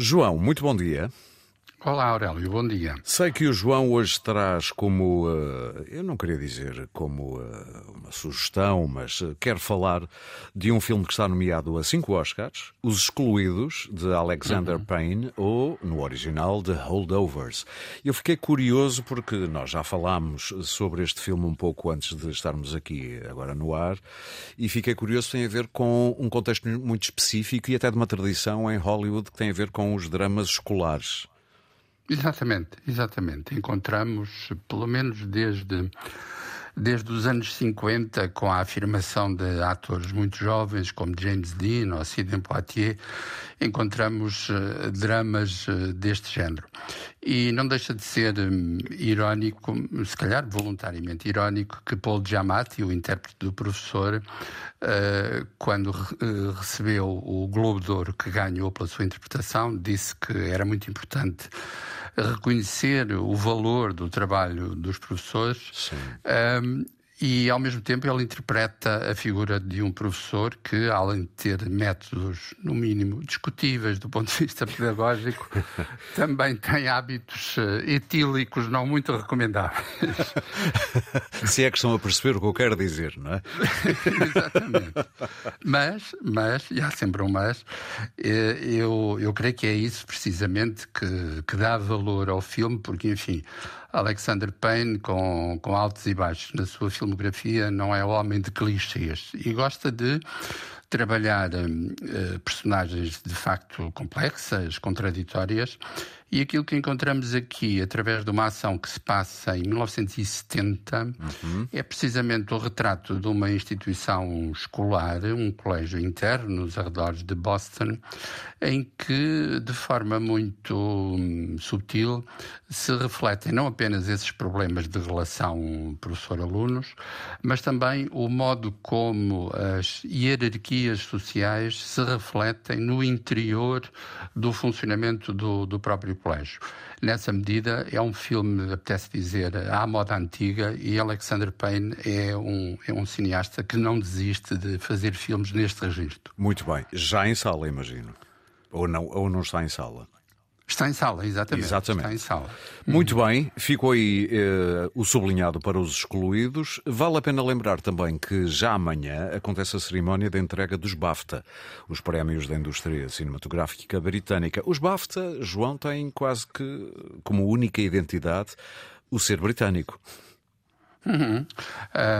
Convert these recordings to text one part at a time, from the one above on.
João, muito bom dia. Olá, Aurélio, bom dia. Sei que o João hoje traz como, uh, eu não queria dizer como uh, uma sugestão, mas uh, quer falar de um filme que está nomeado a cinco Oscars, Os Excluídos, de Alexander uhum. Payne, ou, no original, The Holdovers. Eu fiquei curioso porque nós já falámos sobre este filme um pouco antes de estarmos aqui agora no ar, e fiquei curioso, tem a ver com um contexto muito específico e até de uma tradição em Hollywood que tem a ver com os dramas escolares. Exatamente, exatamente. Encontramos, pelo menos desde, desde os anos 50, com a afirmação de atores muito jovens, como James Dean ou Sidney Poitier, encontramos uh, dramas uh, deste género. E não deixa de ser um, irónico, se calhar voluntariamente irónico, que Paul Giamatti, o intérprete do professor, uh, quando recebeu o Globo de Ouro que ganhou pela sua interpretação, disse que era muito importante reconhecer o valor do trabalho dos professores. Um, e, ao mesmo tempo, ele interpreta a figura de um professor que, além de ter métodos, no mínimo, discutíveis do ponto de vista pedagógico, também tem hábitos uh, etílicos não muito recomendáveis. Se é que estão a perceber o que eu quero dizer, não é? Exatamente. Mas, mas, e há sempre um mas, eh, eu, eu creio que é isso precisamente que, que dá valor ao filme, porque, enfim, Alexander Payne, com, com altos e baixos na sua filmografia, não é homem de clichês. E gosta de trabalhar uh, personagens de facto complexas, contraditórias, e aquilo que encontramos aqui, através de uma ação que se passa em 1970, uhum. é precisamente o retrato de uma instituição escolar, um colégio interno nos arredores de Boston, em que, de forma muito hum, sutil, se refletem não apenas esses problemas de relação professor-alunos, mas também o modo como as hierarquias sociais se refletem no interior do funcionamento do, do próprio colégio. Nessa medida, é um filme, apetece dizer, à moda antiga e Alexander Payne é um, é um cineasta que não desiste de fazer filmes neste registro. Muito bem. Já em sala, imagino. Ou não, ou não está em sala? Está em sala, exatamente. exatamente. Está em sala. Muito uhum. bem, ficou aí eh, o sublinhado para os excluídos. Vale a pena lembrar também que já amanhã acontece a cerimónia de entrega dos BAFTA, os prémios da indústria cinematográfica britânica. Os BAFTA, João, têm quase que como única identidade o ser britânico. Uhum.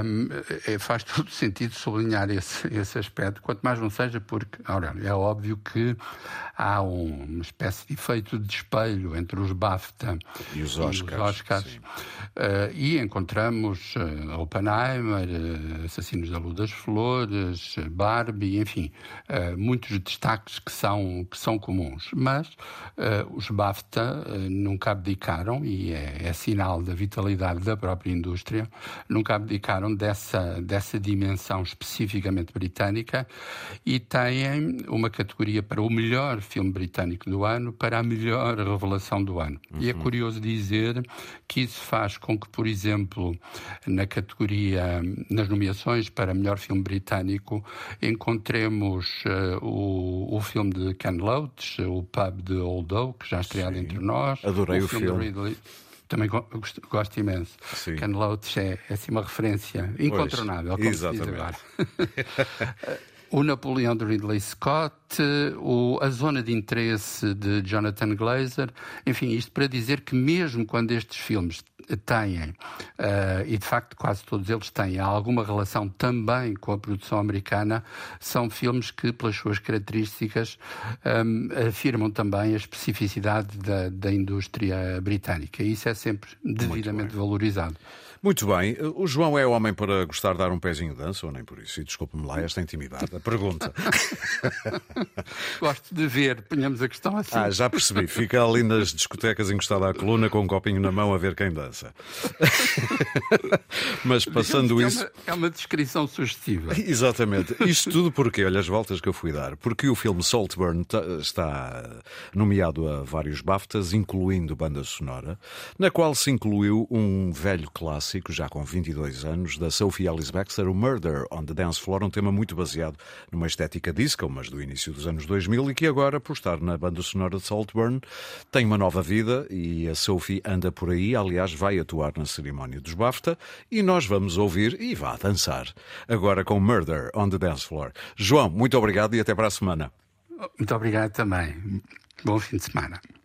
Um, faz todo sentido sublinhar esse, esse aspecto, quanto mais não seja porque, Aurélio, é óbvio que há um, uma espécie de efeito de espelho entre os BAFTA e os Oscars. E, os Oscars. Uh, e encontramos uh, Oppenheimer, uh, Assassinos da Luz das Flores, Barbie, enfim, muitos destaques que são, que são comuns. Mas os BAFTA nunca abdicaram, e é, é sinal da vitalidade da própria indústria, nunca abdicaram dessa, dessa dimensão especificamente britânica e têm uma categoria para o melhor filme britânico do ano, para a melhor revelação do ano. Uhum. E é uhum. curioso dizer que isso faz com que, por exemplo, na categoria, nas nomeações para melhor filme britânico, encontremos uh, o, o filme de Ken Loach, o Pub de Old Oak, já estreado Sim. entre nós. Adorei o, o filme. filme. Também gosto, gosto imenso. Sim. Ken Loach é, é assim uma referência incontornável, pois, como exatamente. se diz agora. o Napoleão de Ridley Scott, a Zona de Interesse de Jonathan Glazer, enfim, isto para dizer que mesmo quando estes filmes têm, uh, e de facto quase todos eles têm alguma relação também com a produção americana, são filmes que, pelas suas características, um, afirmam também a especificidade da, da indústria britânica. Isso é sempre devidamente valorizado. Muito bem. O João é homem para gostar de dar um pezinho de dança, ou nem por isso? E desculpe-me lá esta intimidade. A pergunta. Gosto de ver, ponhamos a questão assim. Ah, já percebi. Fica ali nas discotecas encostado à coluna com um copinho na mão a ver quem dança. Mas passando é isso. É uma, é uma, descrição sugestiva. Exatamente. Isto tudo porque, olha as voltas que eu fui dar. Porque o filme Saltburn está nomeado a vários BAFTAs, incluindo banda sonora, na qual se incluiu um velho clássico já com 22 anos, da Sophie Alice Baxter, o Murder on the Dance Floor, um tema muito baseado numa estética disco, mas do início dos anos 2000 e que agora, por estar na banda sonora de Saltburn, tem uma nova vida e a Sophie anda por aí, aliás, vai atuar na cerimónia dos BAFTA e nós vamos ouvir e vá dançar. Agora com Murder on the Dance Floor. João, muito obrigado e até para a semana. Muito obrigado também. Bom fim de semana.